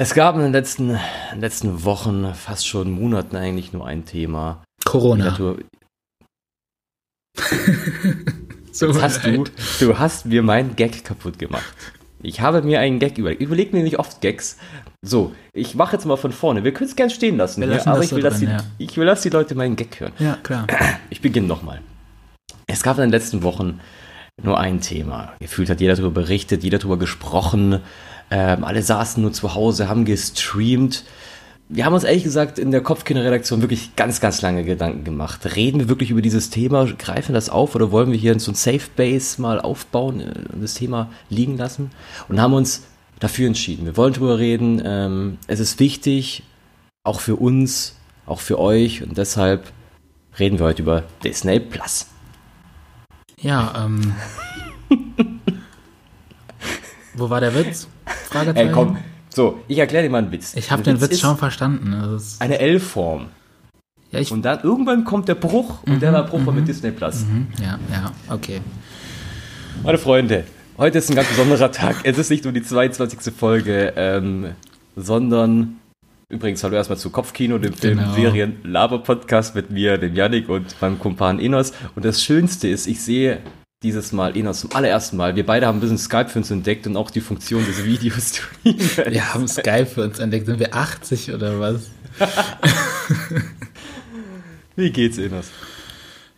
Es gab in den letzten, in den letzten Wochen, fast schon Monaten eigentlich nur ein Thema. Corona. Du, so hast du, du hast mir meinen Gag kaputt gemacht. Ich habe mir einen Gag überlegt. Ich überlege mir nicht oft Gags. So, ich mache jetzt mal von vorne. Wir können es gerne stehen lassen, hier, aber ich will, drin, die, ja. ich will, dass die Leute meinen Gag hören. Ja, klar. Ich beginne nochmal. Es gab in den letzten Wochen nur ein Thema. Gefühlt hat jeder darüber berichtet, jeder darüber gesprochen. Ähm, alle saßen nur zu Hause, haben gestreamt. Wir haben uns ehrlich gesagt in der Kopfkino-Redaktion wirklich ganz, ganz lange Gedanken gemacht. Reden wir wirklich über dieses Thema, greifen das auf oder wollen wir hier so ein Safe Base mal aufbauen äh, und das Thema liegen lassen? Und haben uns dafür entschieden. Wir wollen darüber reden. Ähm, es ist wichtig, auch für uns, auch für euch und deshalb reden wir heute über Disney Plus. Ja, ähm. wo war der Witz? Fragezeichen. Ey, komm. So, ich erkläre dir mal einen Witz. Ich habe den Witz ist schon verstanden. Also Eine L-Form. ja, Und dann irgendwann kommt der Bruch und der Bruch war mit Disney Plus. Mhm, ja, ja, okay. Meine Freunde, heute ist ein ganz besonderer Tag. Es ist nicht nur die 22. Folge, ähm, sondern übrigens hallo erstmal zu Kopfkino, dem Film Genau. Serien Laber Podcast mit mir, dem Yannick und meinem Kumpan Enos. Und das Schönste ist, ich sehe dieses Mal Enos zum allerersten Mal. Wir beide haben ein bisschen Skype für uns entdeckt und auch die Funktion des Videostreams. Wir haben Skype für uns entdeckt. Sind wir 80 oder was? Wie geht's, Enos?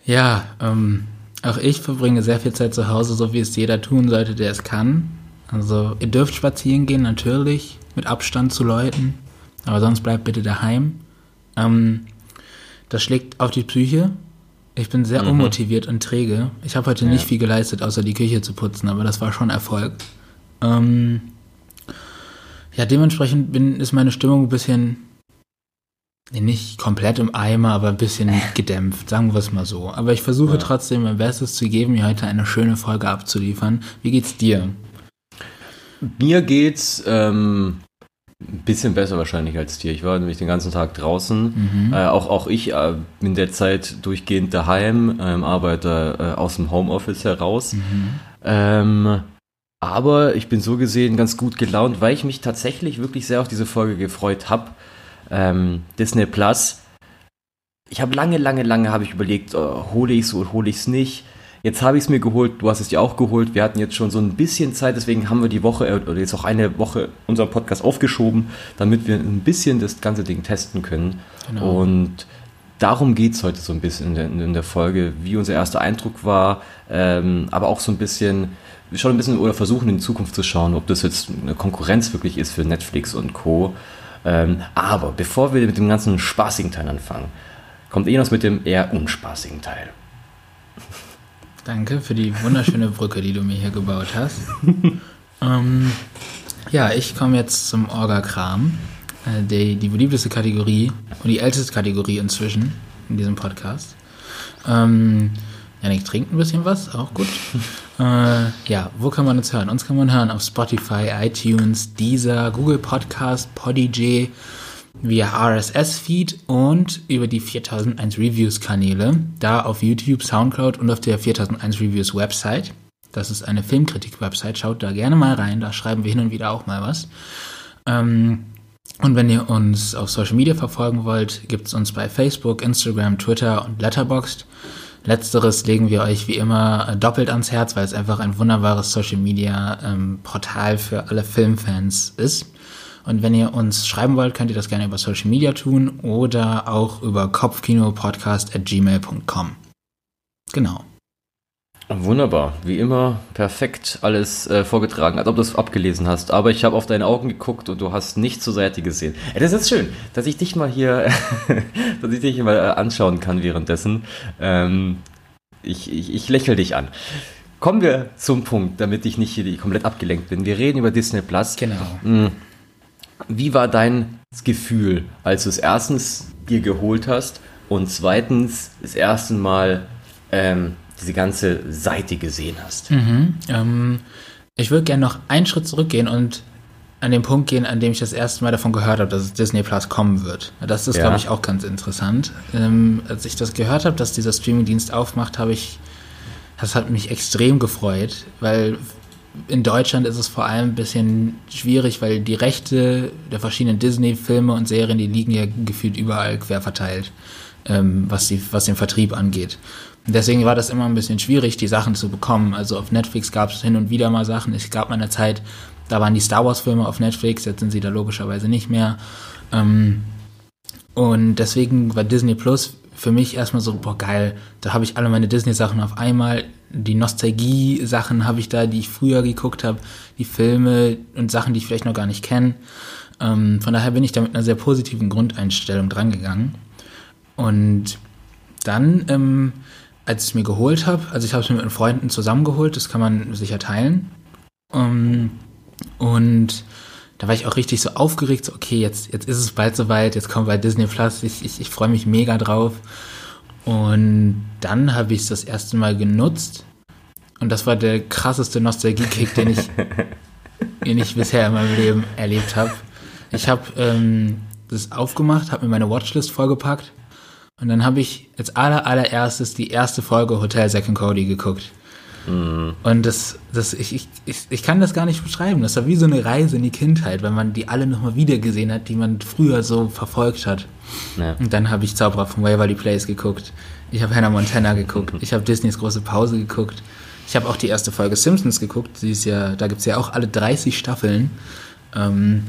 Ja, ähm, auch ich verbringe sehr viel Zeit zu Hause, so wie es jeder tun sollte, der es kann. Also, ihr dürft spazieren gehen, natürlich, mit Abstand zu Leuten, aber sonst bleibt bitte daheim. Ähm, das schlägt auf die Psyche. Ich bin sehr unmotiviert und träge. Ich habe heute nicht viel geleistet, außer die Küche zu putzen, aber das war schon Erfolg. Ähm, ja, dementsprechend bin, ist meine Stimmung ein bisschen Nee, nicht komplett im Eimer, aber ein bisschen gedämpft, sagen wir es mal so. Aber ich versuche Ja. trotzdem mein Bestes zu geben, mir heute eine schöne Folge abzuliefern. Wie geht's dir? Mir geht's ähm, ein bisschen besser wahrscheinlich als dir. Ich war nämlich den ganzen Tag draußen. Äh, auch, auch ich äh, bin derzeit durchgehend daheim, ähm, arbeite äh, aus dem Homeoffice heraus. Ähm, aber ich bin so gesehen ganz gut gelaunt, weil ich mich tatsächlich wirklich sehr auf diese Folge gefreut habe. Ähm, Disney Plus. Ich habe lange, lange, lange habe ich überlegt, äh, hole ich es oder hole ich es nicht. Jetzt habe ich es mir geholt, du hast es dir auch geholt. Wir hatten jetzt schon so ein bisschen Zeit, deswegen haben wir die Woche äh, oder jetzt auch eine Woche unseren Podcast aufgeschoben, damit wir ein bisschen das ganze Ding testen können. Genau. Und darum geht es heute so ein bisschen in der, in der Folge, wie unser erster Eindruck war, ähm, aber auch so ein bisschen, schon ein bisschen oder versuchen in Zukunft zu schauen, ob das jetzt eine Konkurrenz wirklich ist für Netflix und Co. Ähm, aber bevor wir mit dem ganzen spaßigen Teil anfangen, kommt Enos mit dem eher unspaßigen Teil. Danke für die wunderschöne Brücke, die du mir hier gebaut hast. ähm, ja, ich komme jetzt zum Orga-Kram. Äh, die, die beliebteste Kategorie und die älteste Kategorie inzwischen in diesem Podcast. Ähm, Janik trinkt ein bisschen was, auch gut. äh, ja, wo kann man uns hören? Uns kann man hören auf Spotify, iTunes, Deezer, Google Podcast, Podigy, via RSS-Feed und über die 4001 Reviews-Kanäle, da auf YouTube, Soundcloud und auf der 4001 Reviews Website. Das ist eine Filmkritik-Website, schaut da gerne mal rein, da schreiben wir hin und wieder auch mal was. Ähm, und wenn ihr uns auf Social Media verfolgen wollt, gibt es uns bei Facebook, Instagram, Twitter und Letterboxd. Letzteres legen wir euch wie immer äh, doppelt ans Herz, weil es einfach ein wunderbares Social Media ähm, Portal für alle Filmfans ist. Und wenn ihr uns schreiben wollt, könnt ihr das gerne über Social Media tun oder auch über kopfkinopodcast.gmail.com. Genau. Wunderbar, wie immer perfekt alles äh, vorgetragen, als ob du es abgelesen hast. Aber ich habe auf deine Augen geguckt und du hast nicht zur Seite gesehen. Ey, das ist schön, dass ich dich mal hier, dass ich dich mal äh, anschauen kann währenddessen. Ähm, ich, ich, ich lächle dich an. Kommen wir zum Punkt, damit ich nicht hier komplett abgelenkt bin. Wir reden über Disney Plus. Genau. Wie war dein Gefühl, als du es erstens dir geholt hast und zweitens das erste Mal ähm, diese ganze Seite gesehen hast? Mhm. Ähm, ich würde gerne noch einen Schritt zurückgehen und an den Punkt gehen, an dem ich das erste Mal davon gehört habe, dass es Disney Plus kommen wird. Das ist, Ja. glaube ich, auch ganz interessant. Ähm, als ich das gehört habe, dass dieser Streamingdienst aufmacht, habe ich, das hat mich extrem gefreut, weil in Deutschland ist es vor allem ein bisschen schwierig, weil die Rechte der verschiedenen Disney-Filme und Serien, die liegen ja gefühlt überall quer verteilt, ähm, was, die, was den Vertrieb angeht. Und deswegen war das immer ein bisschen schwierig, die Sachen zu bekommen. Also auf Netflix gab es hin und wieder mal Sachen. Es gab mal eine Zeit, da waren die Star Wars-Filme auf Netflix, jetzt sind sie da logischerweise nicht mehr. Ähm, und deswegen war Disney Plus für mich erstmal so, boah, geil, da habe ich alle meine Disney-Sachen auf einmal. Die Nostalgie-Sachen habe ich da, die ich früher geguckt habe, die Filme und Sachen, die ich vielleicht noch gar nicht kenne. Ähm, von daher bin ich da mit einer sehr positiven Grundeinstellung drangegangen. Und dann, ähm, als ich es mir geholt habe, also ich habe es mir mit Freunden zusammengeholt, das kann man sicher teilen. Ähm, und da war ich auch richtig so aufgeregt, so okay, jetzt, jetzt ist es bald soweit, jetzt kommt bei Disney Plus, ich, ich, ich freue mich mega drauf. Und dann habe ich es das erste Mal genutzt und das war der krasseste Nostalgie-Kick, den ich, den ich bisher in meinem Leben erlebt habe. Ich habe ähm, das aufgemacht, habe mir meine Watchlist vollgepackt und dann habe ich als aller, allererstes die erste Folge Hotel Second Cody geguckt. Mhm. Und das, das, ich, ich, ich, ich kann das gar nicht beschreiben. Das war wie so eine Reise in die Kindheit, weil man die alle nochmal wieder gesehen hat, die man früher so verfolgt hat. Ja. Und dann habe ich Zauberer von Waverly Place geguckt. Ich habe Hannah Montana geguckt. Ich habe Disneys große Pause geguckt. Ich habe auch die erste Folge Simpsons geguckt. Sie ist ja, da gibt es ja auch alle 30 Staffeln. Ähm,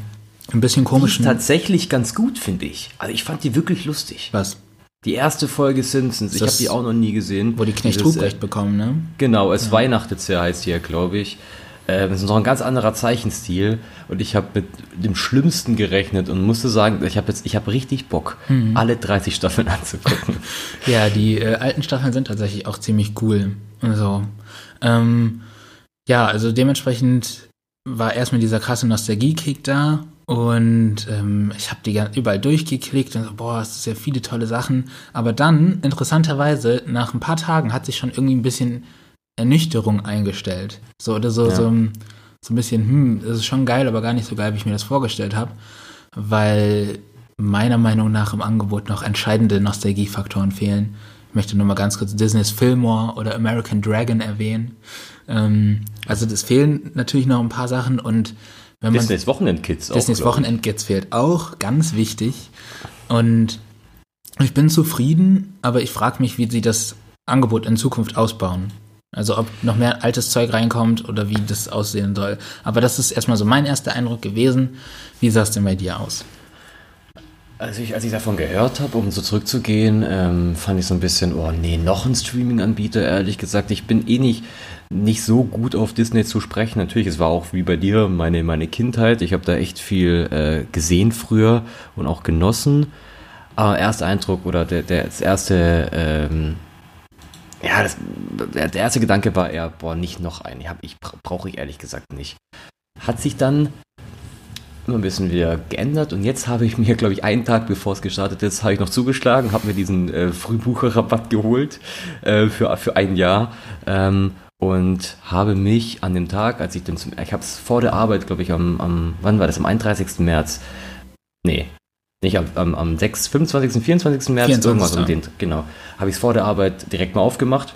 ein bisschen komisch. Tatsächlich ganz gut, finde ich. Also ich fand die wirklich lustig. Was? Die erste Folge Simpsons, ich habe die auch noch nie gesehen. Wo die Knecht Ruprecht äh, bekommen, ne? Genau, es ja. weihnachtet sehr, heißt die ja, glaube ich. Äh, das ist noch ein ganz anderer Zeichenstil und ich habe mit dem Schlimmsten gerechnet und musste sagen, ich habe jetzt, ich habe richtig Bock, mhm. alle 30 Staffeln anzugucken. ja, die äh, alten Staffeln sind tatsächlich auch ziemlich cool. Also, ähm, ja, also dementsprechend war erstmal dieser krasse Nostalgie-Kick da und ähm, ich habe die überall durchgeklickt und so, boah, es sind ja viele tolle Sachen. Aber dann, interessanterweise, nach ein paar Tagen hat sich schon irgendwie ein bisschen Ernüchterung eingestellt. So oder so, ja. so, so ein bisschen, hm, das ist schon geil, aber gar nicht so geil, wie ich mir das vorgestellt habe. Weil meiner Meinung nach im Angebot noch entscheidende Nostalgiefaktoren fehlen. Ich möchte nur mal ganz kurz Disney's Fillmore oder American Dragon erwähnen. Ähm, also es fehlen natürlich noch ein paar Sachen und wenn man, Disneys Wochenendkids auch. Disneys Wochenendkids fehlt auch, ganz wichtig. Und ich bin zufrieden, aber ich frage mich, wie sie das Angebot in Zukunft ausbauen. Also ob noch mehr altes Zeug reinkommt oder wie das aussehen soll. Aber das ist erstmal so mein erster Eindruck gewesen. Wie sah es denn bei dir aus? Also ich, als ich davon gehört habe, um so zurückzugehen, ähm, fand ich so ein bisschen, oh nee, noch ein Streaming-Anbieter, ehrlich gesagt. Ich bin eh nicht, nicht so gut auf Disney zu sprechen. Natürlich, es war auch wie bei dir meine, meine Kindheit. Ich habe da echt viel äh, gesehen früher und auch genossen. Aber erster Eindruck oder der, der das erste, ähm, ja, das, der erste Gedanke war eher, boah, nicht noch einen. Ich, ich brauche ich ehrlich gesagt nicht. Hat sich dann immer ein bisschen wieder geändert und jetzt habe ich mir, glaube ich, einen Tag bevor es gestartet ist, habe ich noch zugeschlagen, habe mir diesen äh, Frühbucherrabatt geholt äh, für, für ein Jahr ähm, und habe mich an dem Tag, als ich dann zum, ich habe es vor der Arbeit, glaube ich, am, am, wann war das, am 31. März, nee, nicht am, am, am 6, 25., 24. März, 24. irgendwas um den, genau, habe ich es vor der Arbeit direkt mal aufgemacht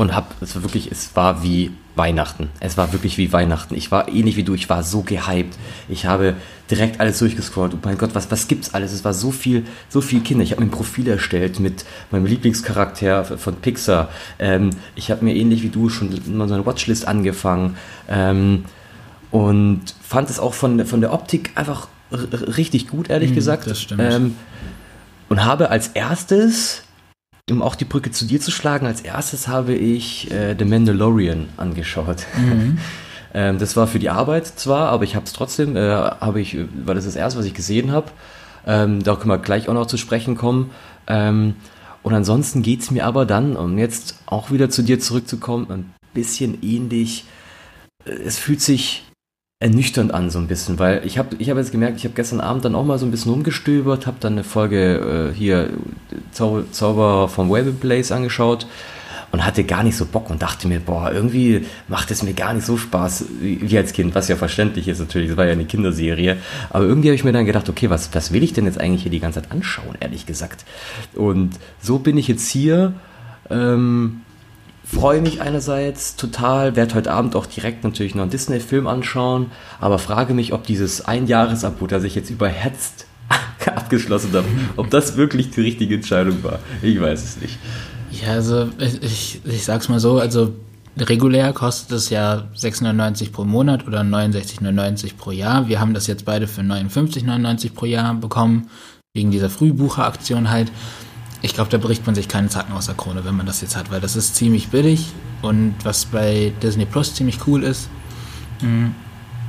und habe, es war wirklich, es war wie Weihnachten. Es war wirklich wie Weihnachten. Ich war ähnlich wie du, ich war so gehypt. Ich habe direkt alles durchgescrollt. Oh mein Gott, was, was gibt's alles? Es war so viel, so viel Kinder. Ich habe mir ein Profil erstellt mit meinem Lieblingscharakter von Pixar. Ähm, ich habe mir ähnlich wie du schon mal so eine Watchlist angefangen. Ähm, und fand es auch von, von der Optik einfach richtig gut, ehrlich mm, gesagt. Das stimmt. Ähm, und habe als erstes um auch die Brücke zu dir zu schlagen, als erstes habe ich äh, The Mandalorian angeschaut. Mhm. ähm, das war für die Arbeit zwar, aber ich habe es trotzdem, äh, habe ich, weil das ist das erste, was ich gesehen habe. Ähm, da können wir gleich auch noch zu sprechen kommen. Ähm, und ansonsten geht es mir aber dann, um jetzt auch wieder zu dir zurückzukommen, ein bisschen ähnlich. Es fühlt sich ernüchternd an so ein bisschen, weil ich habe ich hab jetzt gemerkt, ich habe gestern Abend dann auch mal so ein bisschen rumgestöbert, habe dann eine Folge äh, hier Zau Zauber vom Web Place angeschaut und hatte gar nicht so Bock und dachte mir, boah, irgendwie macht es mir gar nicht so Spaß wie, als Kind, was ja verständlich ist natürlich, das war ja eine Kinderserie, aber irgendwie habe ich mir dann gedacht, okay, was, was will ich denn jetzt eigentlich hier die ganze Zeit anschauen, ehrlich gesagt. Und so bin ich jetzt hier, ähm, freue mich einerseits total, werde heute Abend auch direkt natürlich noch einen Disney-Film anschauen, aber frage mich, ob dieses Einjahresabo, das ich jetzt überhetzt abgeschlossen habe, ob das wirklich die richtige Entscheidung war. Ich weiß es nicht. Ja, also ich, ich, sag's mal so, also regulär kostet es ja 6,99 pro Monat oder 69,99 pro Jahr. Wir haben das jetzt beide für 59,99 pro Jahr bekommen, wegen dieser Frühbucheraktion halt. Ich glaube, da bricht man sich keinen Zacken aus der Krone, wenn man das jetzt hat, weil das ist ziemlich billig und was bei Disney Plus ziemlich cool ist, hm,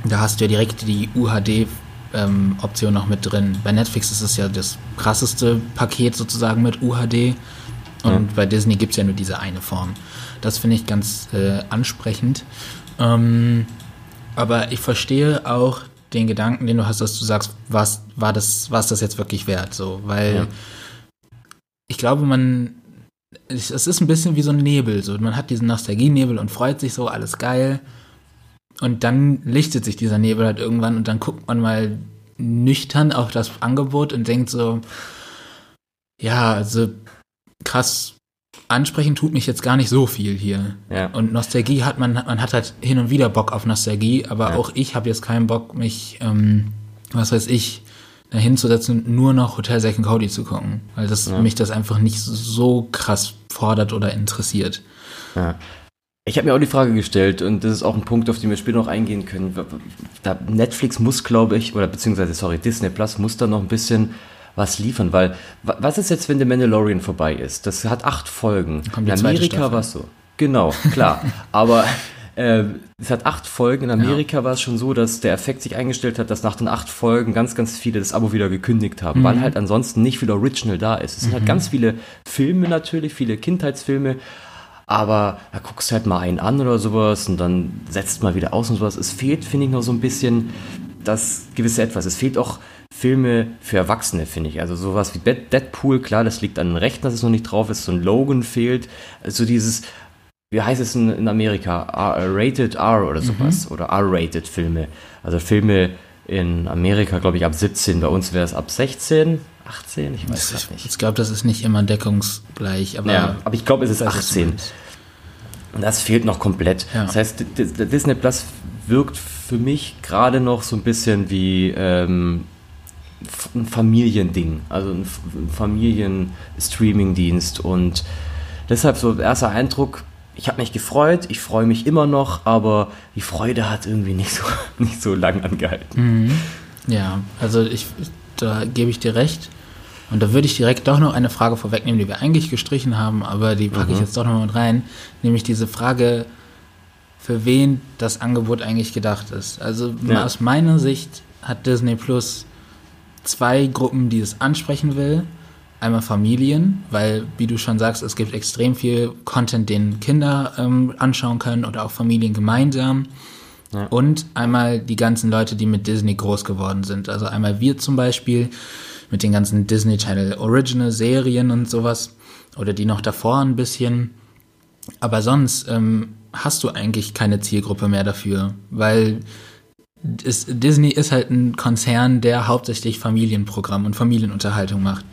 da hast du ja direkt die UHD ähm, Option noch mit drin. Bei Netflix ist es ja das krasseste Paket sozusagen mit UHD und ja. bei Disney gibt es ja nur diese eine Form. Das finde ich ganz äh, ansprechend. Ähm, aber ich verstehe auch den Gedanken, den du hast, dass du sagst, was war das, war das jetzt wirklich wert? So, weil ja. Ich glaube, man, es ist ein bisschen wie so ein Nebel. So, man hat diesen Nostalgienebel und freut sich so, alles geil. Und dann lichtet sich dieser Nebel halt irgendwann und dann guckt man mal nüchtern auf das Angebot und denkt so, ja, also krass ansprechen tut mich jetzt gar nicht so viel hier. Ja. Und Nostalgie hat man, man hat halt hin und wieder Bock auf Nostalgie, aber ja. auch ich habe jetzt keinen Bock, mich, ähm, was weiß ich, hinzusetzen, nur noch Hotel Second Cody zu gucken, weil das ja. mich das einfach nicht so krass fordert oder interessiert. Ja. Ich habe mir auch die Frage gestellt und das ist auch ein Punkt, auf den wir später noch eingehen können. Da Netflix muss, glaube ich, oder beziehungsweise, sorry, Disney Plus muss da noch ein bisschen was liefern, weil was ist jetzt, wenn The Mandalorian vorbei ist? Das hat acht Folgen. In Amerika war es so. Genau, klar. Aber äh, es hat acht Folgen. In Amerika ja. war es schon so, dass der Effekt sich eingestellt hat, dass nach den acht Folgen ganz, ganz viele das Abo wieder gekündigt haben, mhm. weil halt ansonsten nicht viel Original da ist. Es sind halt mhm. halt ganz viele Filme natürlich, viele Kindheitsfilme. Aber da guckst du halt mal einen an oder sowas und dann setzt mal wieder aus und sowas. Es fehlt, finde ich, noch so ein bisschen das gewisse Etwas. Es fehlt auch Filme für Erwachsene, finde ich. Also sowas wie Deadpool, klar, das liegt an den Rechten, dass es noch nicht drauf ist. So ein Logan fehlt. Also dieses, wie heißt es in, in Amerika? R, Rated R oder sowas. Mhm. Oder R-Rated Filme. Also Filme in Amerika, glaube ich, ab 17. Bei uns wäre es ab 16. 18, ich weiß es nicht. Ich glaube, das ist nicht immer deckungsgleich. Aber, ja, aber ich glaube, es ist 18. Und das fehlt noch komplett. Ja. Das heißt, Disney Plus wirkt für mich gerade noch so ein bisschen wie ähm, ein Familiending, also ein Familien-Streaming-Dienst. Und deshalb so erster Eindruck, ich habe mich gefreut, ich freue mich immer noch, aber die Freude hat irgendwie nicht so, nicht so lang angehalten. Mhm. Ja, also ich, da gebe ich dir recht. Und da würde ich direkt doch noch eine Frage vorwegnehmen, die wir eigentlich gestrichen haben, aber die packe mhm. ich jetzt doch noch mit rein, nämlich diese Frage, für wen das Angebot eigentlich gedacht ist. Also ja. aus meiner Sicht hat Disney Plus zwei Gruppen, die es ansprechen will. Einmal Familien, weil, wie du schon sagst, es gibt extrem viel Content, den Kinder ähm, anschauen können oder auch Familien gemeinsam. Ja. Und einmal die ganzen Leute, die mit Disney groß geworden sind. Also einmal wir zum Beispiel mit den ganzen Disney Channel Original Serien und sowas. Oder die noch davor ein bisschen. Aber sonst ähm, hast du eigentlich keine Zielgruppe mehr dafür, weil Disney ist halt ein Konzern, der hauptsächlich Familienprogramm und Familienunterhaltung macht.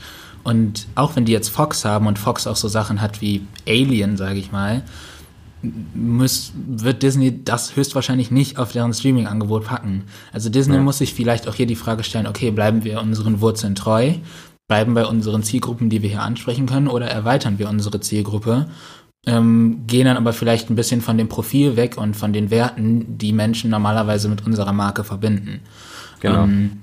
Und auch wenn die jetzt Fox haben und Fox auch so Sachen hat wie Alien, sage ich mal, muss, wird Disney das höchstwahrscheinlich nicht auf deren Streaming-Angebot packen. Also Disney ja. muss sich vielleicht auch hier die Frage stellen, okay, bleiben wir unseren Wurzeln treu, bleiben bei unseren Zielgruppen, die wir hier ansprechen können, oder erweitern wir unsere Zielgruppe ähm, gehen dann aber vielleicht ein bisschen von dem Profil weg und von den Werten, die Menschen normalerweise mit unserer Marke verbinden. Genau. Ähm,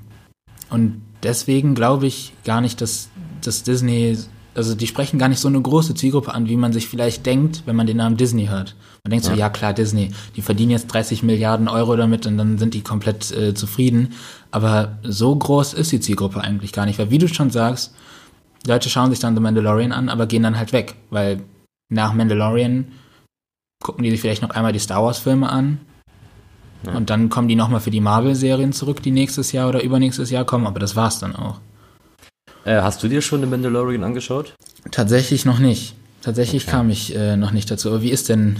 und deswegen glaube ich gar nicht, dass, dass Disney, also die sprechen gar nicht so eine große Zielgruppe an, wie man sich vielleicht denkt, wenn man den Namen Disney hört. Man denkt ja. so, ja klar, Disney, die verdienen jetzt 30 Milliarden Euro damit und dann sind die komplett äh, zufrieden. Aber so groß ist die Zielgruppe eigentlich gar nicht, weil wie du schon sagst, Leute schauen sich dann The Mandalorian an, aber gehen dann halt weg, weil nach Mandalorian gucken die sich vielleicht noch einmal die Star Wars-Filme an. Ja. Und dann kommen die nochmal für die Marvel-Serien zurück, die nächstes Jahr oder übernächstes Jahr kommen, aber das war's dann auch. Äh, hast du dir schon den Mandalorian angeschaut? Tatsächlich noch nicht. Tatsächlich okay. kam ich äh, noch nicht dazu. Aber wie ist denn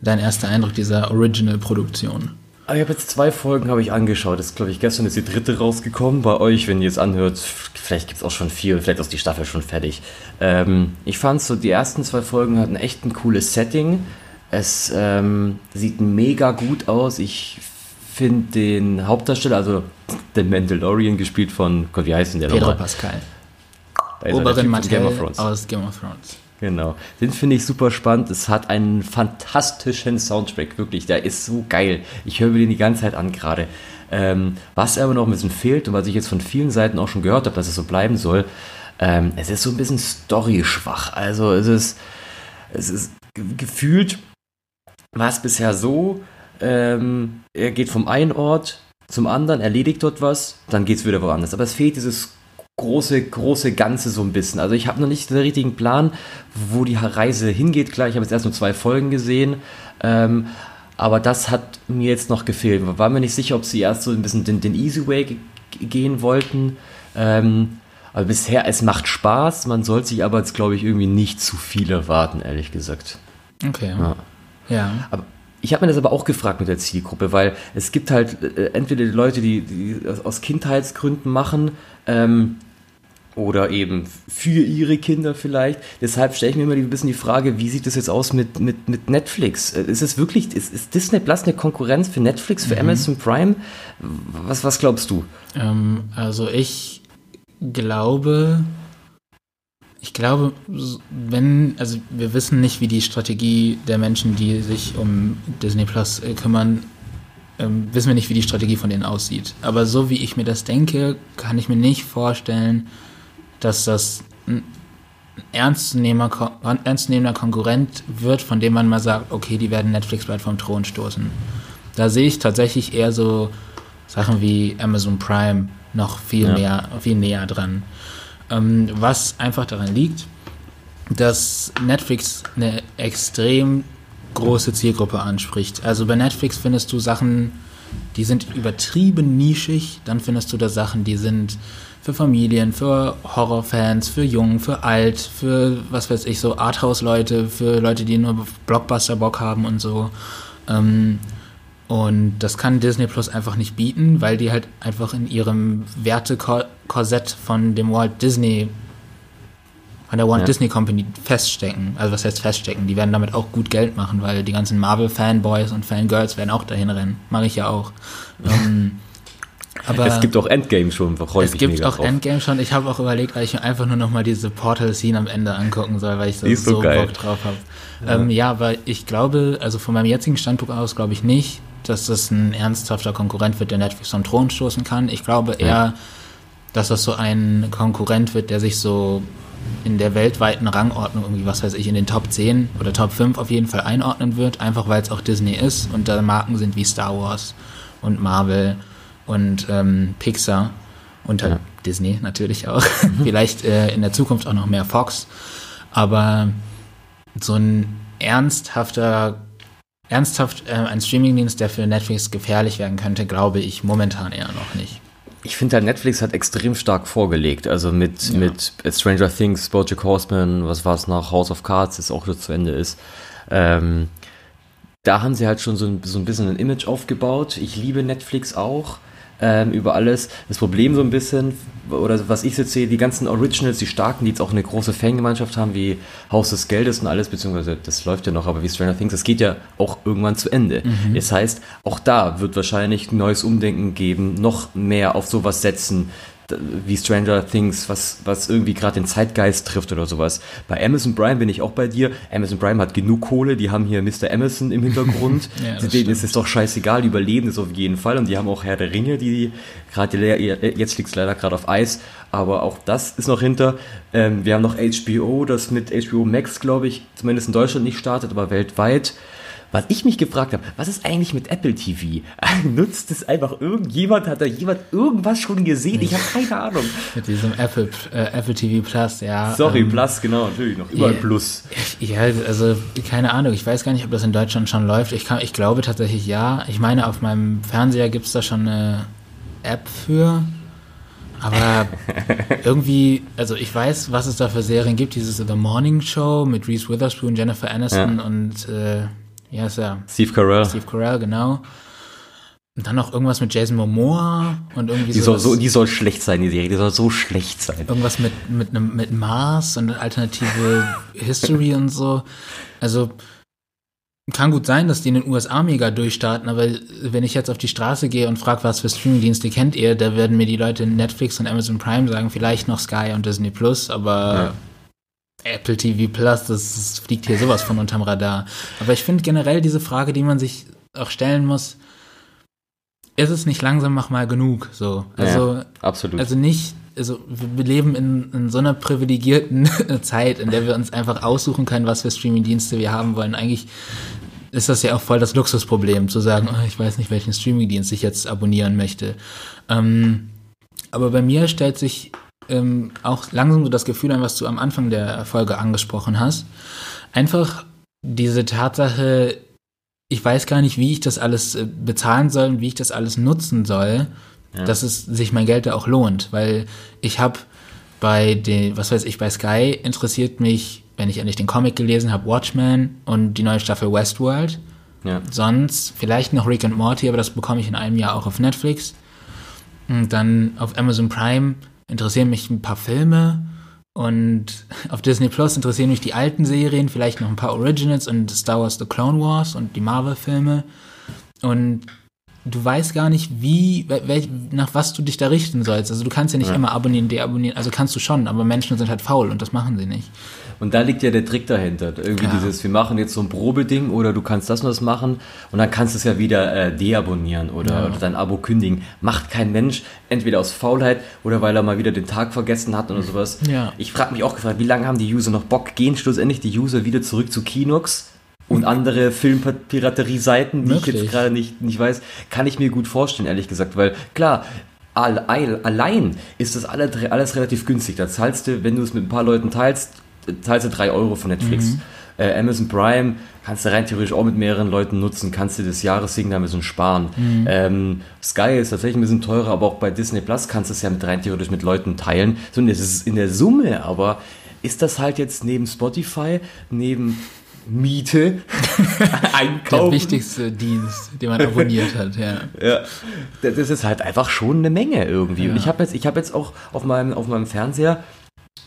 dein erster Eindruck dieser Original-Produktion? Ah, ich habe jetzt zwei Folgen habe ich angeschaut. Das glaube ich gestern ist die dritte rausgekommen. Bei euch, wenn ihr jetzt anhört, vielleicht gibt es auch schon vier, vielleicht ist die Staffel schon fertig. Ähm, ich fand so die ersten zwei Folgen hatten echt ein cooles Setting. Es ähm, sieht mega gut aus. Ich finde den Hauptdarsteller, also den Mandalorian, gespielt von, Gott, wie heißt denn der Pedro nochmal? Pascal. Er, von Mattel aus Game of Thrones. Genau. Den finde ich super spannend. Es hat einen fantastischen Soundtrack, wirklich. Der ist so geil. Ich höre mir den die ganze Zeit an gerade. Ähm, was aber noch ein bisschen fehlt und was ich jetzt von vielen Seiten auch schon gehört habe, dass es so bleiben soll, ähm, es ist so ein bisschen story-schwach. Also es ist, es ist gefühlt, war es bisher so, ähm, er geht vom einen Ort zum anderen, erledigt dort was, dann geht es wieder woanders. Aber es fehlt dieses große, große Ganze so ein bisschen. Also ich habe noch nicht den richtigen Plan, wo die Reise hingeht. Klar, ich habe jetzt erst nur zwei Folgen gesehen. Ähm, aber das hat mir jetzt noch gefehlt. War mir nicht sicher, ob sie erst so ein bisschen den, den Easy Way gehen wollten. Ähm, aber bisher, es macht Spaß. Man sollte sich aber jetzt, glaube ich, irgendwie nicht zu viel erwarten, ehrlich gesagt. Okay. Ja. Ja. Aber ich habe mir das aber auch gefragt mit der Zielgruppe, weil es gibt halt äh, entweder die Leute, die, die das aus Kindheitsgründen machen, ähm, oder eben für ihre Kinder vielleicht. Deshalb stelle ich mir immer ein bisschen die Frage, wie sieht es jetzt aus mit, mit, mit Netflix? Äh, Ist es wirklich, ist, ist Disney Plus eine Konkurrenz für Netflix, für Amazon Prime? Was, was glaubst du? Ähm, also ich glaube, ich glaube, wenn, also wir wissen nicht, wie die Strategie der Menschen, die sich um Disney Plus äh, kümmern, ähm, wissen wir nicht, wie die Strategie von denen aussieht. Aber so wie ich mir das denke, kann ich mir nicht vorstellen, dass das ein ernstzunehmender, ernstzunehmender Konkurrent wird, von dem man mal sagt, okay, die werden Netflix bald vom Thron stoßen. Da sehe ich tatsächlich eher so Sachen wie Amazon Prime noch viel Ja. mehr, viel näher dran. Ähm, was einfach daran liegt, dass Netflix eine extrem große Zielgruppe anspricht. Also bei Netflix findest du Sachen, die sind übertrieben nischig, dann findest du da Sachen, die sind für Familien, für Horrorfans, für Jung, für Alt, für was weiß ich, so Arthouse-Leute, für Leute, die nur Blockbuster-Bock haben und so. Ähm, und das kann Disney Plus einfach nicht bieten, weil die halt einfach in ihrem Wertekorsett von dem Walt Disney, von der Walt Ja. Disney Company feststecken. Also was heißt feststecken? Die werden damit auch gut Geld machen, weil die ganzen Marvel-Fanboys und Fangirls werden auch dahin rennen. Mache ich ja auch. ähm, aber es gibt auch Endgame schon, freue ich es gibt auch drauf. Endgame schon. Ich habe auch überlegt, weil ich mir einfach nur noch mal diese Portal-Scene am Ende angucken soll, weil ich so, so so. Bock drauf habe. Ja. Ähm, ja, aber ich glaube, also von meinem jetzigen Standpunkt aus glaube ich nicht, dass das ein ernsthafter Konkurrent wird, der Netflix vom Thron stoßen kann. Ich glaube eher, Ja. dass das so ein Konkurrent wird, der sich so in der weltweiten Rangordnung irgendwie, was weiß ich, in den Top 10 oder Top 5 auf jeden Fall einordnen wird, einfach weil es auch Disney ist und da Marken sind wie Star Wars und Marvel und ähm, Pixar und halt Ja. Disney natürlich auch. Vielleicht äh, in der Zukunft auch noch mehr Fox. Aber so ein ernsthafter, ernsthaft äh, ein Streamingdienst, der für Netflix gefährlich werden könnte, glaube ich momentan eher noch nicht. Ich finde halt, Netflix hat extrem stark vorgelegt. Also mit, Ja. mit Stranger Things, Bojack Horseman, was war es noch, House of Cards, das auch schon zu Ende ist. Ähm, da haben sie halt schon so ein, so ein bisschen ein Image aufgebaut. Ich liebe Netflix auch ähm, über alles. Das Problem so ein bisschen, oder was ich jetzt sehe, die ganzen Originals, die starken, die jetzt auch eine große Fangemeinschaft haben, wie Haus des Geldes und alles, beziehungsweise das läuft ja noch, aber wie Stranger Things, das geht ja auch irgendwann zu Ende. Das heißt, auch da wird wahrscheinlich ein neues Umdenken geben, noch mehr auf sowas setzen, wie Stranger Things, was, was irgendwie gerade den Zeitgeist trifft oder sowas. Bei Amazon Prime bin ich auch bei dir. Amazon Prime hat genug Kohle, die haben hier Mr. Amazon im Hintergrund. Ja, das Denen ist es doch scheißegal, die überleben das auf jeden Fall. Und die haben auch Herr der Ringe, die gerade le- jetzt liegt es leider gerade auf Eis, aber auch das ist noch hinter. Ähm, wir haben noch HBO, das mit HBO Max, glaube ich, zumindest in Deutschland nicht startet, aber weltweit. Was ich mich gefragt habe, was ist eigentlich mit Apple TV? Nutzt es einfach irgendjemand? Hat da jemand irgendwas schon gesehen? Ich habe keine Ahnung. Mit diesem Apple, äh, Apple TV Plus, ja. Sorry, ähm, Plus, genau, natürlich noch. Überall ja. Plus. Ja, also keine Ahnung. Ich weiß gar nicht, ob das in Deutschland schon läuft. Ich, kann, ich glaube tatsächlich ja. Ich meine, auf meinem Fernseher gibt es da schon eine App für. Aber irgendwie, also ich weiß, was es da für Serien gibt. Dieses The Morning Show mit Reese Witherspoon, Jennifer Aniston Ja. und, äh, ja, ist ja Steve Carell. Steve Carell, genau. Und dann noch irgendwas mit Jason Momoa und irgendwie Die soll, so, die soll schlecht sein, die Serie. Die soll so schlecht sein. irgendwas mit, mit, einem, mit Mars und alternative History und so. Also, kann gut sein, dass die in den USA mega durchstarten, aber wenn ich jetzt auf die Straße gehe und frage, was für Streamingdienste kennt ihr, da werden mir die Leute Netflix und Amazon Prime sagen, vielleicht noch Sky und Disney Plus, aber ja. Apple TV Plus, das, das fliegt hier sowas von unterm Radar. Aber ich finde generell diese Frage, die man sich auch stellen muss, ist es nicht langsam mach mal genug? So, also ja, absolut. Also nicht also wir leben in, in so einer privilegierten Zeit, in der wir uns einfach aussuchen können, was für Streamingdienste wir haben wollen. Eigentlich ist das ja auch voll das Luxusproblem, zu sagen, oh, ich weiß nicht, welchen Streamingdienst ich jetzt abonnieren möchte. Ähm, aber bei mir stellt sich ähm, auch langsam so das Gefühl an, was du am Anfang der Folge angesprochen hast. Einfach diese Tatsache, ich weiß gar nicht, wie ich das alles äh, bezahlen soll und wie ich das alles nutzen soll ja. dass es sich mein Geld da auch lohnt, weil ich habe bei den, was weiß ich, bei Sky interessiert mich, wenn ich endlich den Comic gelesen habe, Watchmen und die neue Staffel Westworld. Ja. Sonst vielleicht noch Rick and Morty, aber das bekomme ich in einem Jahr auch auf Netflix. Und dann auf Amazon Prime interessieren mich ein paar Filme und auf Disney Plus interessieren mich die alten Serien, vielleicht noch ein paar Originals und Star Wars The Clone Wars und die Marvel-Filme. Und du weißt gar nicht, wie, welch, nach was du dich da richten sollst. Also du kannst ja nicht ja. immer abonnieren, deabonnieren. Also kannst du schon, aber Menschen sind halt faul und das machen sie nicht. Und da liegt ja der Trick dahinter. Irgendwie ja. dieses, wir machen jetzt so ein Probeding oder du kannst das und das machen und dann kannst du es ja wieder äh, deabonnieren oder, ja. oder dein Abo kündigen. Macht kein Mensch, entweder aus Faulheit oder weil er mal wieder den Tag vergessen hat oder sowas. Ja. Ich frage mich auch gefragt, wie lange haben die User noch Bock? Gehen schlussendlich die User wieder zurück zu Kinox? Und andere Filmpiraterie-Seiten, die Möglich. ich jetzt gerade nicht, nicht weiß, kann ich mir gut vorstellen, ehrlich gesagt, weil klar, all, all, allein ist das alles, alles relativ günstig. Da zahlst du, wenn du es mit ein paar Leuten teilst, zahlst du drei Euro von Netflix. Mhm. Äh, Amazon Prime kannst du rein theoretisch auch mit mehreren Leuten nutzen, kannst du das Jahressing da ein bisschen sparen. Mhm. Ähm, Sky ist tatsächlich ein bisschen teurer, aber auch bei Disney Plus kannst du es ja mit rein theoretisch mit Leuten teilen. So, und das ist in der Summe, aber ist das halt jetzt neben Spotify, neben Miete, Einkaufen. Der wichtigste Dienst, den man abonniert hat, ja. ja. Das ist halt einfach schon eine Menge irgendwie. Ja. Und ich habe jetzt, ich jetzt auch auf meinem, auf meinem Fernseher,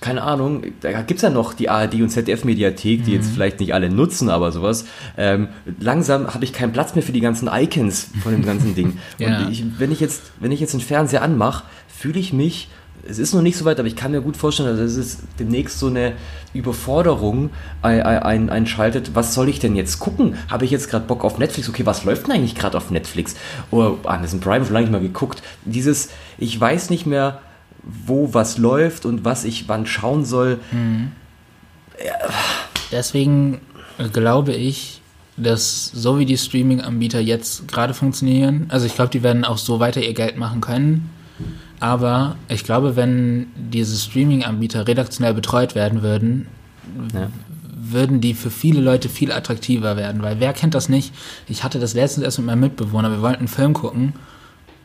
keine Ahnung, da gibt es ja noch die ARD und ZDF-Mediathek, die mhm. jetzt vielleicht nicht alle nutzen, aber sowas. Ähm, langsam habe ich keinen Platz mehr für die ganzen Icons von dem ganzen Ding. ja. Und ich, wenn, ich jetzt, wenn ich jetzt einen Fernseher anmache, fühle ich mich es ist noch nicht so weit, aber ich kann mir gut vorstellen, dass es demnächst so eine Überforderung einschaltet. Was soll ich denn jetzt gucken? Habe ich jetzt gerade Bock auf Netflix? Okay, was läuft denn eigentlich gerade auf Netflix? Oder Amazon Prime, schon lange nicht mal geguckt. Dieses, ich weiß nicht mehr, wo was läuft und was ich wann schauen soll. Mhm. Ja. Deswegen glaube ich, dass so wie die Streaming-Anbieter jetzt gerade funktionieren, also ich glaube, die werden auch so weiter ihr Geld machen können aber ich glaube, wenn diese Streaming-Anbieter redaktionell betreut werden würden, ja. würden die für viele Leute viel attraktiver werden. Weil wer kennt das nicht? Ich hatte das letztens erst mit meinem Mitbewohner. Wir wollten einen Film gucken.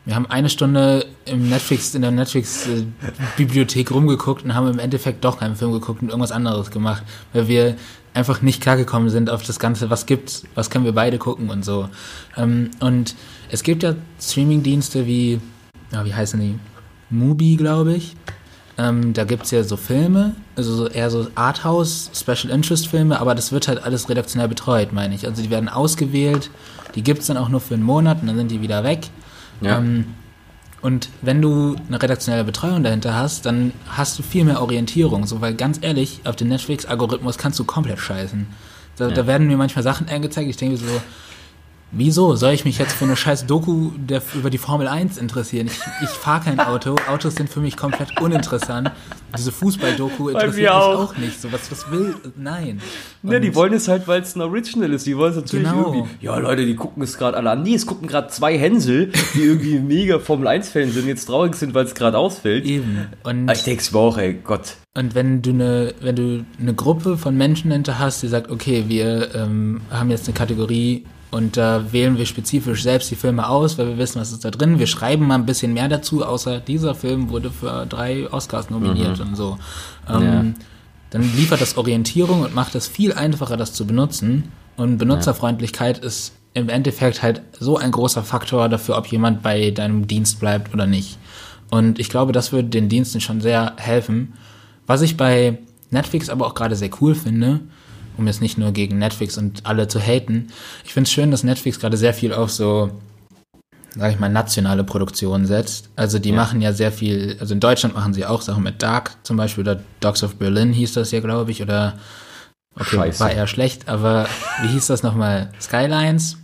Wir haben eine Stunde im Netflix, in der Netflix-Bibliothek rumgeguckt und haben im Endeffekt doch keinen Film geguckt und irgendwas anderes gemacht, weil wir einfach nicht klargekommen sind auf das Ganze, was gibt's, was können wir beide gucken und so. Ähm, und es gibt ja Streaming-Dienste wie, ja, wie heißen die? Mubi, glaube ich. Ähm, da gibt es ja so Filme, also eher so Arthouse, Special Interest Filme, aber das wird halt alles redaktionell betreut, meine ich. Also die werden ausgewählt, die gibt es dann auch nur für einen Monat und dann sind die wieder weg. Ja. Ähm, und wenn du eine redaktionelle Betreuung dahinter hast, dann hast du viel mehr Orientierung. So, weil ganz ehrlich, auf den Netflix-Algorithmus kannst du komplett scheißen. Da, ja. da werden mir manchmal Sachen angezeigt, ich denke so, Wieso soll ich mich jetzt für eine scheiß Doku der, über die Formel 1 interessieren? Ich, ich fahre kein Auto. Autos sind für mich komplett uninteressant. Diese Fußball-Doku interessiert mich auch. auch. nicht. So was, was will. Nein. Ne, die wollen es halt, weil es ein Original ist. Die wollen es natürlich genau. irgendwie. Ja, Leute, die gucken es gerade alle an. Nee, es gucken gerade zwei Hänsel, die irgendwie mega Formel 1-Fan sind, jetzt traurig sind, weil es gerade ausfällt. Eben. Und ich denke es mir auch, ey, Gott. Und wenn du eine, wenn du eine Gruppe von Menschen hinter hast, die sagt, okay, wir ähm, haben jetzt eine Kategorie und da äh, wählen wir spezifisch selbst die Filme aus, weil wir wissen, was ist da drin. Wir schreiben mal ein bisschen mehr dazu, außer dieser Film wurde für drei Oscars nominiert mhm. und so. Ähm, ja. Dann liefert das Orientierung und macht es viel einfacher, das zu benutzen. Und Benutzerfreundlichkeit ja. ist im Endeffekt halt so ein großer Faktor dafür, ob jemand bei deinem Dienst bleibt oder nicht. Und ich glaube, das würde den Diensten schon sehr helfen. Was ich bei Netflix aber auch gerade sehr cool finde, um jetzt nicht nur gegen Netflix und alle zu haten. Ich finde es schön, dass Netflix gerade sehr viel auf so, sage ich mal, nationale Produktionen setzt. Also die ja. machen ja sehr viel, also in Deutschland machen sie auch Sachen mit Dark zum Beispiel oder Dogs of Berlin hieß das ja, glaube ich, oder okay, Scheiße. war eher schlecht, aber wie hieß das nochmal? Skylines?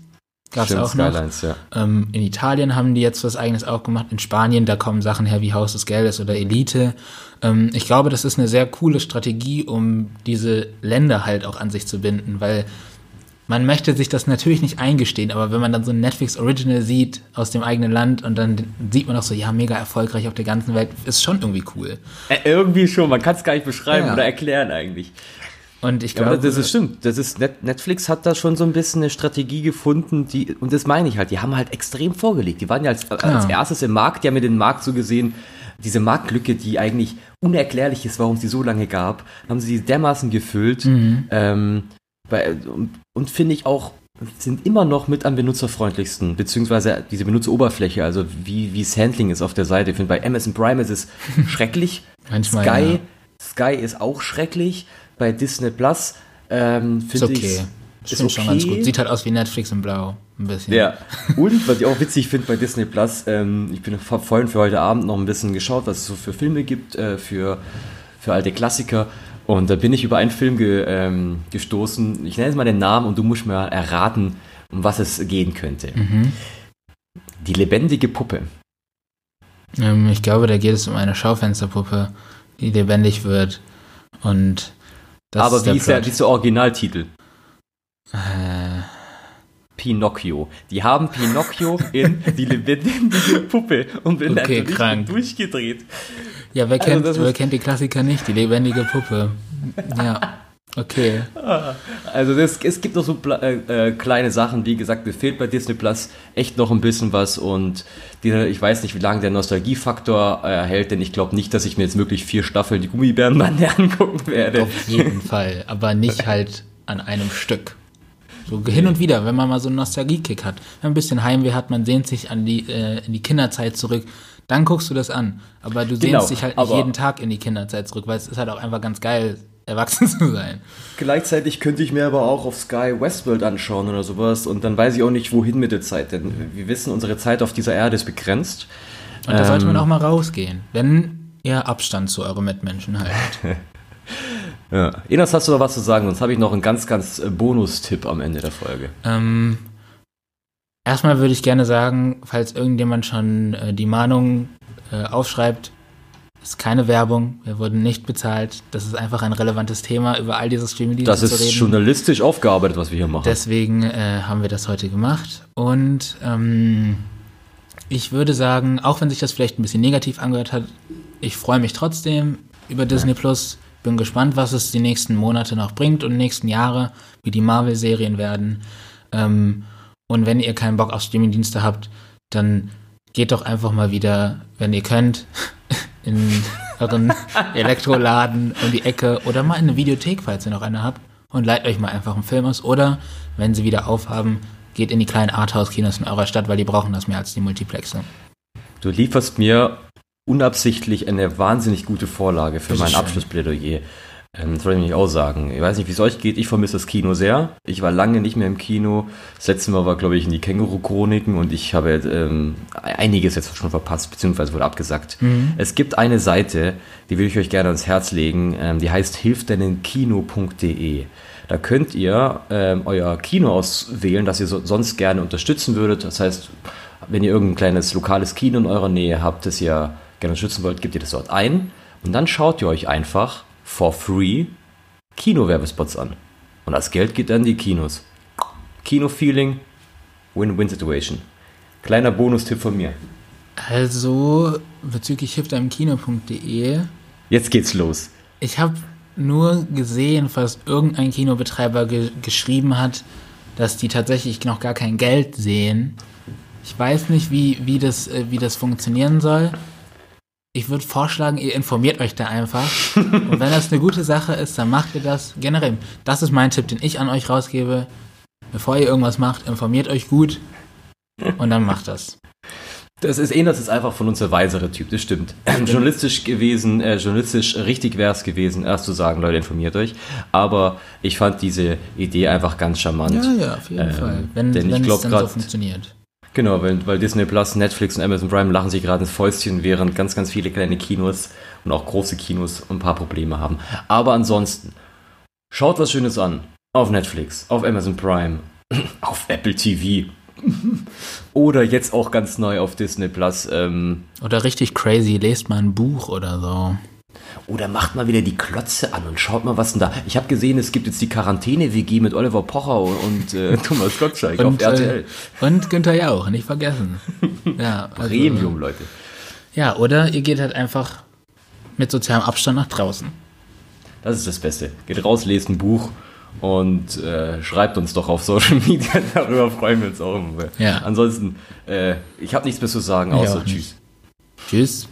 Gab es auch noch. Ja. Ähm, in Italien haben die jetzt was eigenes auch gemacht. In Spanien, da kommen Sachen her wie Haus des Geldes oder Elite. Ähm, ich glaube, das ist eine sehr coole Strategie, um diese Länder halt auch an sich zu binden, weil man möchte sich das natürlich nicht eingestehen, aber wenn man dann so ein Netflix Original sieht aus dem eigenen Land und dann sieht man auch so, ja, mega erfolgreich auf der ganzen Welt, ist schon irgendwie cool. Äh, irgendwie schon, man kann es gar nicht beschreiben ja. oder erklären eigentlich. Und ich glaube, ja, das ist stimmt. Das ist Netflix hat da schon so ein bisschen eine Strategie gefunden, die und das meine ich halt. Die haben halt extrem vorgelegt. Die waren ja als, als erstes im Markt. Die haben ja den Markt so gesehen, diese Marktlücke, die eigentlich unerklärlich ist, warum es die so lange gab, haben sie dermaßen gefüllt. Mhm. Ähm, bei, und, und finde ich auch sind immer noch mit am benutzerfreundlichsten, beziehungsweise diese Benutzeroberfläche, also wie, wie das Handling ist auf der Seite. Ich finde, bei Amazon Prime ist es schrecklich. Manchmal, Sky, ja. Sky ist auch schrecklich bei Disney Plus. Ähm, finde okay. ich. Finde okay. schon ganz gut. Sieht halt aus wie Netflix in Blau. Ein bisschen. Ja. Und was ich auch witzig finde bei Disney Plus, ähm, ich bin vorhin für heute Abend noch ein bisschen geschaut, was es so für Filme gibt, äh, für, für alte Klassiker. Und da bin ich über einen Film ge, ähm, gestoßen. Ich nenne jetzt mal den Namen und du musst mir erraten, um was es gehen könnte. Mhm. Die lebendige Puppe. Ähm, ich glaube, da geht es um eine Schaufensterpuppe, die lebendig wird und das Aber ist wie, ist der, wie ist der Originaltitel? Äh. Pinocchio. Die haben Pinocchio in die lebendige Puppe und bin okay, krank. durchgedreht. Ja, wer, also kennt, wer kennt die Klassiker nicht? Die lebendige Puppe. Ja. Okay. Also das, es gibt noch so äh, äh, kleine Sachen, wie gesagt, mir fehlt bei Disney Plus echt noch ein bisschen was und die, ich weiß nicht, wie lange der Nostalgiefaktor äh, hält, denn ich glaube nicht, dass ich mir jetzt wirklich vier Staffeln die Gummibärenbande angucken werde. Auf jeden Fall, aber nicht halt an einem Stück. So hin und wieder, wenn man mal so einen Nostalgiekick hat, wenn man ein bisschen Heimweh hat, man sehnt sich an die, äh, in die Kinderzeit zurück, dann guckst du das an. Aber du sehnst genau, dich halt nicht jeden Tag in die Kinderzeit zurück, weil es ist halt auch einfach ganz geil, erwachsen zu sein. Gleichzeitig könnte ich mir aber auch auf Sky Westworld anschauen oder sowas und dann weiß ich auch nicht, wohin mit der Zeit, denn wir wissen, unsere Zeit auf dieser Erde ist begrenzt. Und da ähm, sollte man ähm, auch mal rausgehen, wenn ihr Abstand zu euren Mitmenschen haltet. ja. Enas, hast du noch was zu sagen? Sonst habe ich noch einen ganz, ganz äh, Bonustipp am Ende der Folge. Ähm, erstmal würde ich gerne sagen, falls irgendjemand schon äh, die Mahnung äh, aufschreibt, ist keine Werbung, wir wurden nicht bezahlt. Das ist einfach ein relevantes Thema, über all diese Streaming-Dienste zu reden. Das ist journalistisch aufgearbeitet, was wir hier machen. Deswegen äh, haben wir das heute gemacht. Und ähm, ich würde sagen, auch wenn sich das vielleicht ein bisschen negativ angehört hat, ich freue mich trotzdem über Disney Plus. Bin gespannt, was es die nächsten Monate noch bringt und nächsten Jahre, wie die Marvel-Serien werden. Ähm, und wenn ihr keinen Bock auf Streaming-Dienste habt, dann geht doch einfach mal wieder, wenn ihr könnt, in euren Elektroladen um die Ecke oder mal in eine Videothek, falls ihr noch eine habt, und leiht euch mal einfach einen Film aus. Oder, wenn sie wieder aufhaben, geht in die kleinen Arthouse-Kinos in eurer Stadt, weil die brauchen das mehr als die Multiplexe. Du lieferst mir unabsichtlich eine wahnsinnig gute Vorlage für mein Abschlussplädoyer. Ähm, das wollte ich nicht auch sagen. Ich weiß nicht, wie es euch geht. Ich vermisse das Kino sehr. Ich war lange nicht mehr im Kino. Das letzte Mal war, glaube ich, in die Känguru-Chroniken und ich habe ähm, einiges jetzt schon verpasst, beziehungsweise wurde abgesagt. Mhm. Es gibt eine Seite, die will ich euch gerne ans Herz legen. Ähm, die heißt hilfdennenkino.de. Da könnt ihr ähm, euer Kino auswählen, das ihr so, sonst gerne unterstützen würdet. Das heißt, wenn ihr irgendein kleines lokales Kino in eurer Nähe habt, das ihr gerne unterstützen wollt, gebt ihr das dort ein. Und dann schaut ihr euch einfach for free Kino-Werbespots an. Und das Geld geht an die Kinos. Kino-Feeling, Win-Win-Situation. Kleiner Bonustipp von mir. Also, bezüglich hiptimekino.de. Jetzt geht's los. Ich habe nur gesehen, was irgendein Kinobetreiber ge geschrieben hat, dass die tatsächlich noch gar kein Geld sehen. Ich weiß nicht, wie, wie, das, äh, wie das funktionieren soll ich würde vorschlagen, ihr informiert euch da einfach. Und wenn das eine gute Sache ist, dann macht ihr das. Generell, das ist mein Tipp, den ich an euch rausgebe. Bevor ihr irgendwas macht, informiert euch gut und dann macht das. Das ist eh, das ist einfach von uns der weisere Typ, das stimmt. Ähm, journalistisch gewesen, äh, journalistisch richtig wäre es gewesen, erst zu sagen, Leute, informiert euch. Aber ich fand diese Idee einfach ganz charmant. Ja, ja, auf jeden ähm, Fall. Wenn, denn wenn ich glaub, es dann grad, so funktioniert. Genau, weil, weil Disney Plus, Netflix und Amazon Prime lachen sich gerade ins Fäustchen, während ganz, ganz viele kleine Kinos und auch große Kinos ein paar Probleme haben. Aber ansonsten, schaut was Schönes an. Auf Netflix, auf Amazon Prime, auf Apple TV. oder jetzt auch ganz neu auf Disney Plus. Ähm, oder richtig crazy, lest mal ein Buch oder so. Oder macht mal wieder die Klotze an und schaut mal, was denn da. Ich habe gesehen, es gibt jetzt die Quarantäne-WG mit Oliver Pocher und äh, Thomas Gottschalk und, auf RTL. Äh, und Günther Jauch, nicht vergessen. Ja, also, Premium, Leute. Ja, oder ihr geht halt einfach mit sozialem Abstand nach draußen. Das ist das Beste. Geht raus, lest ein Buch und äh, schreibt uns doch auf Social Media. Darüber freuen wir uns auch immer. Ja. Ansonsten, äh, ich habe nichts mehr zu sagen, außer ja, Tschüss. Tschüss.